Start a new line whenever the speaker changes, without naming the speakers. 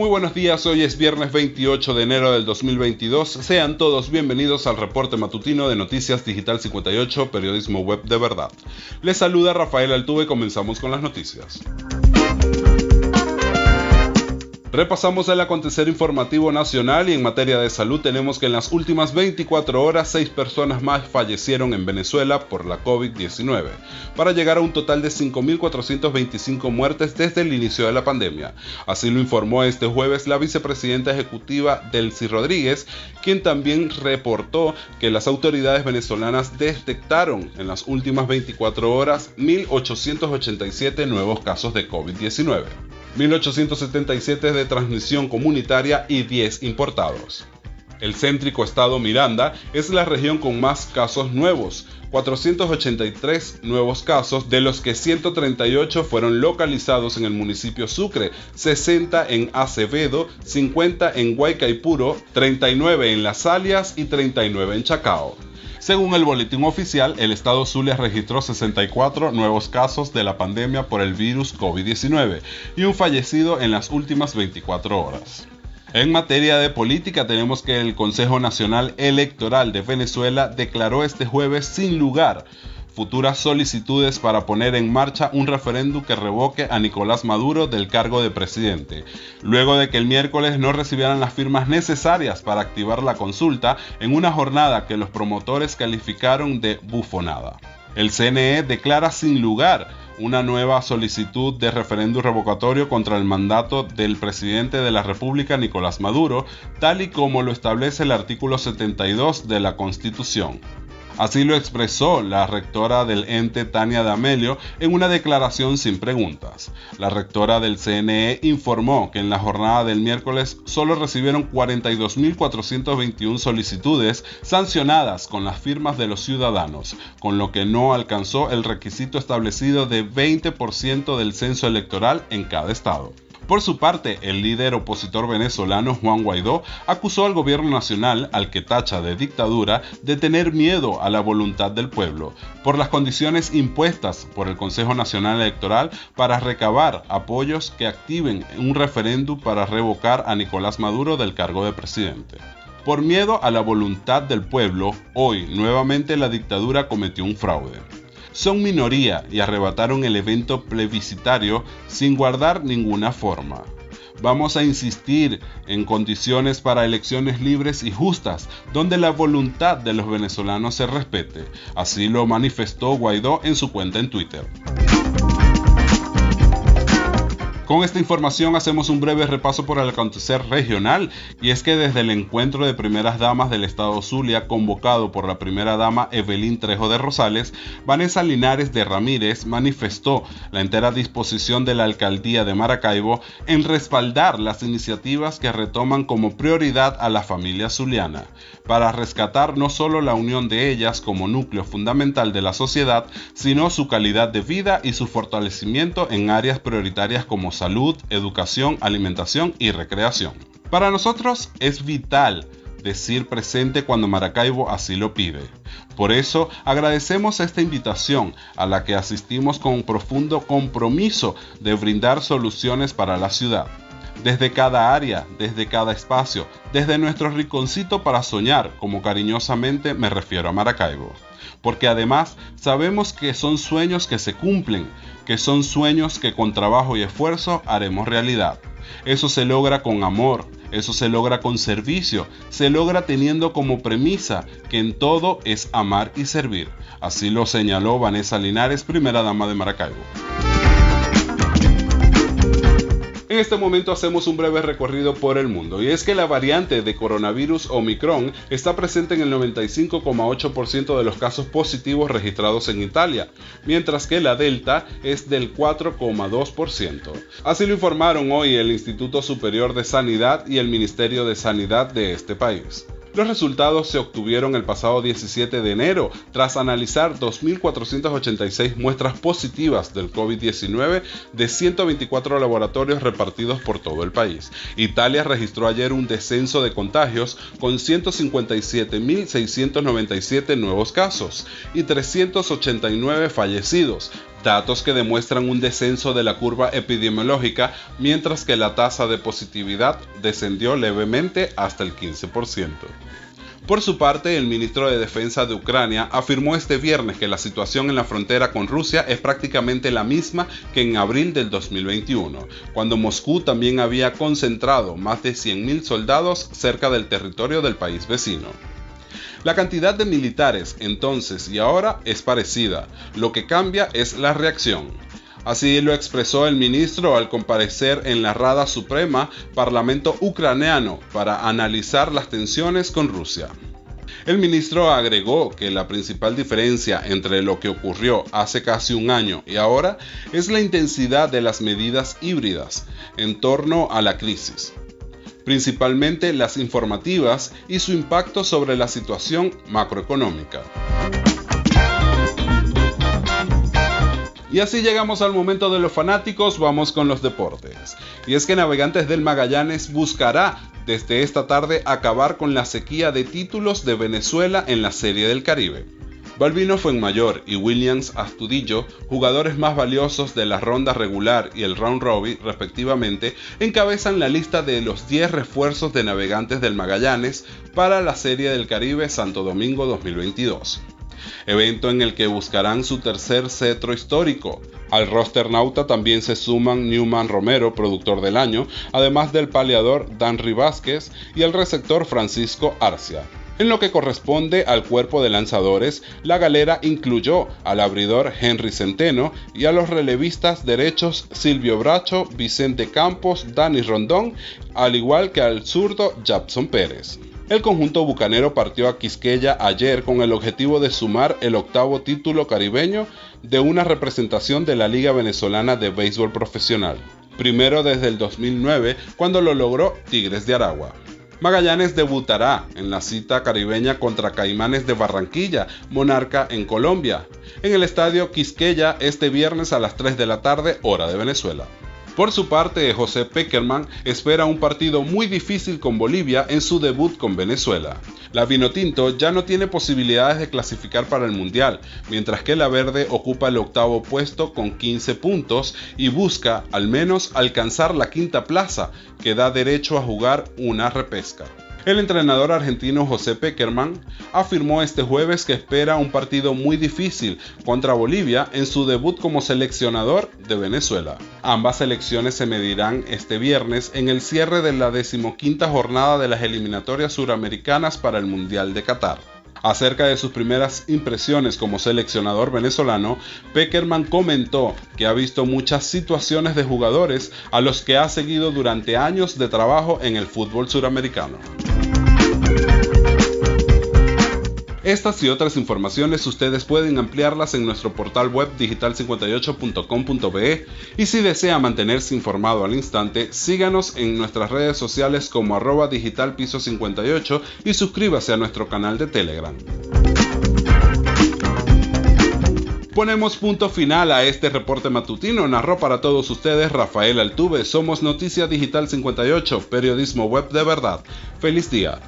Muy buenos días, hoy es viernes 28 de enero del 2022. Sean todos bienvenidos al reporte matutino de Noticias Digital 58, periodismo web de verdad. Les saluda Rafael Altuve comenzamos con las noticias. Repasamos el acontecer informativo nacional y en materia de salud tenemos que en las últimas 24 horas seis personas más fallecieron en Venezuela por la COVID-19, para llegar a un total de 5.425 muertes desde el inicio de la pandemia. Así lo informó este jueves la vicepresidenta ejecutiva Delcy Rodríguez, quien también reportó que las autoridades venezolanas detectaron en las últimas 24 horas 1.887 nuevos casos de COVID-19. 1877 de transmisión comunitaria y 10 importados. El céntrico estado Miranda es la región con más casos nuevos, 483 nuevos casos, de los que 138 fueron localizados en el municipio Sucre, 60 en Acevedo, 50 en Guaycaipuro, 39 en Las Alias y 39 en Chacao. Según el boletín oficial, el estado Zulia registró 64 nuevos casos de la pandemia por el virus COVID-19 y un fallecido en las últimas 24 horas. En materia de política tenemos que el Consejo Nacional Electoral de Venezuela declaró este jueves sin lugar futuras solicitudes para poner en marcha un referéndum que revoque a Nicolás Maduro del cargo de presidente, luego de que el miércoles no recibieran las firmas necesarias para activar la consulta en una jornada que los promotores calificaron de bufonada. El CNE declara sin lugar una nueva solicitud de referéndum revocatorio contra el mandato del presidente de la República, Nicolás Maduro, tal y como lo establece el artículo 72 de la Constitución. Así lo expresó la rectora del ente Tania D'Amelio en una declaración sin preguntas. La rectora del CNE informó que en la jornada del miércoles solo recibieron 42.421 solicitudes sancionadas con las firmas de los ciudadanos, con lo que no alcanzó el requisito establecido de 20% del censo electoral en cada estado. Por su parte, el líder opositor venezolano Juan Guaidó acusó al gobierno nacional, al que tacha de dictadura, de tener miedo a la voluntad del pueblo, por las condiciones impuestas por el Consejo Nacional Electoral para recabar apoyos que activen un referéndum para revocar a Nicolás Maduro del cargo de presidente. Por miedo a la voluntad del pueblo, hoy nuevamente la dictadura cometió un fraude son minoría y arrebataron el evento plebiscitario sin guardar ninguna forma. Vamos a insistir en condiciones para elecciones libres y justas, donde la voluntad de los venezolanos se respete. Así lo manifestó Guaidó en su cuenta en Twitter. Con esta información hacemos un breve repaso por el acontecer regional y es que desde el encuentro de primeras damas del estado Zulia convocado por la primera dama Evelyn Trejo de Rosales, Vanessa Linares de Ramírez manifestó la entera disposición de la alcaldía de Maracaibo en respaldar las iniciativas que retoman como prioridad a la familia zuliana, para rescatar no solo la unión de ellas como núcleo fundamental de la sociedad, sino su calidad de vida y su fortalecimiento en áreas prioritarias como salud, educación, alimentación y recreación. Para nosotros es vital decir presente cuando Maracaibo así lo pide. Por eso agradecemos esta invitación a la que asistimos con un profundo compromiso de brindar soluciones para la ciudad. Desde cada área, desde cada espacio, desde nuestro rinconcito para soñar, como cariñosamente me refiero a Maracaibo porque además sabemos que son sueños que se cumplen, que son sueños que con trabajo y esfuerzo haremos realidad. Eso se logra con amor, eso se logra con servicio, se logra teniendo como premisa que en todo es amar y servir. Así lo señaló Vanessa Linares, primera dama de Maracaibo. En este momento hacemos un breve recorrido por el mundo y es que la variante de coronavirus Omicron está presente en el 95,8% de los casos positivos registrados en Italia, mientras que la Delta es del 4,2%. Así lo informaron hoy el Instituto Superior de Sanidad y el Ministerio de Sanidad de este país. Los resultados se obtuvieron el pasado 17 de enero tras analizar 2.486 muestras positivas del COVID-19 de 124 laboratorios repartidos por todo el país. Italia registró ayer un descenso de contagios con 157.697 nuevos casos y 389 fallecidos, datos que demuestran un descenso de la curva epidemiológica mientras que la tasa de positividad descendió levemente hasta el 15%. Por su parte, el ministro de Defensa de Ucrania afirmó este viernes que la situación en la frontera con Rusia es prácticamente la misma que en abril del 2021, cuando Moscú también había concentrado más de 100.000 soldados cerca del territorio del país vecino. La cantidad de militares entonces y ahora es parecida, lo que cambia es la reacción. Así lo expresó el ministro al comparecer en la Rada Suprema Parlamento ucraniano para analizar las tensiones con Rusia. El ministro agregó que la principal diferencia entre lo que ocurrió hace casi un año y ahora es la intensidad de las medidas híbridas en torno a la crisis, principalmente las informativas y su impacto sobre la situación macroeconómica. Y así llegamos al momento de los fanáticos, vamos con los deportes. Y es que Navegantes del Magallanes buscará desde esta tarde acabar con la sequía de títulos de Venezuela en la Serie del Caribe. Balbino Fuenmayor y Williams Astudillo, jugadores más valiosos de la ronda regular y el round robin respectivamente, encabezan la lista de los 10 refuerzos de navegantes del Magallanes para la Serie del Caribe Santo Domingo 2022 evento en el que buscarán su tercer cetro histórico. Al roster nauta también se suman Newman Romero, productor del año, además del paleador Danry Vázquez y el receptor Francisco Arcia. En lo que corresponde al cuerpo de lanzadores, la galera incluyó al abridor Henry Centeno y a los relevistas derechos Silvio Bracho, Vicente Campos, Dani Rondón, al igual que al zurdo Japson Pérez. El conjunto bucanero partió a Quisqueya ayer con el objetivo de sumar el octavo título caribeño de una representación de la Liga Venezolana de Béisbol Profesional, primero desde el 2009 cuando lo logró Tigres de Aragua. Magallanes debutará en la cita caribeña contra Caimanes de Barranquilla, Monarca en Colombia, en el estadio Quisqueya este viernes a las 3 de la tarde, hora de Venezuela. Por su parte, José Peckerman espera un partido muy difícil con Bolivia en su debut con Venezuela. La Vinotinto ya no tiene posibilidades de clasificar para el Mundial, mientras que la Verde ocupa el octavo puesto con 15 puntos y busca al menos alcanzar la quinta plaza, que da derecho a jugar una repesca. El entrenador argentino José Peckerman afirmó este jueves que espera un partido muy difícil contra Bolivia en su debut como seleccionador de Venezuela. Ambas selecciones se medirán este viernes en el cierre de la decimoquinta jornada de las eliminatorias suramericanas para el Mundial de Qatar. Acerca de sus primeras impresiones como seleccionador venezolano, Peckerman comentó que ha visto muchas situaciones de jugadores a los que ha seguido durante años de trabajo en el fútbol suramericano. Estas y otras informaciones ustedes pueden ampliarlas en nuestro portal web digital58.com.be y si desea mantenerse informado al instante, síganos en nuestras redes sociales como arroba digitalpiso58 y suscríbase a nuestro canal de Telegram. Ponemos punto final a este reporte matutino. Narró para todos ustedes Rafael Altuve. Somos Noticia Digital 58, periodismo web de verdad. Feliz día.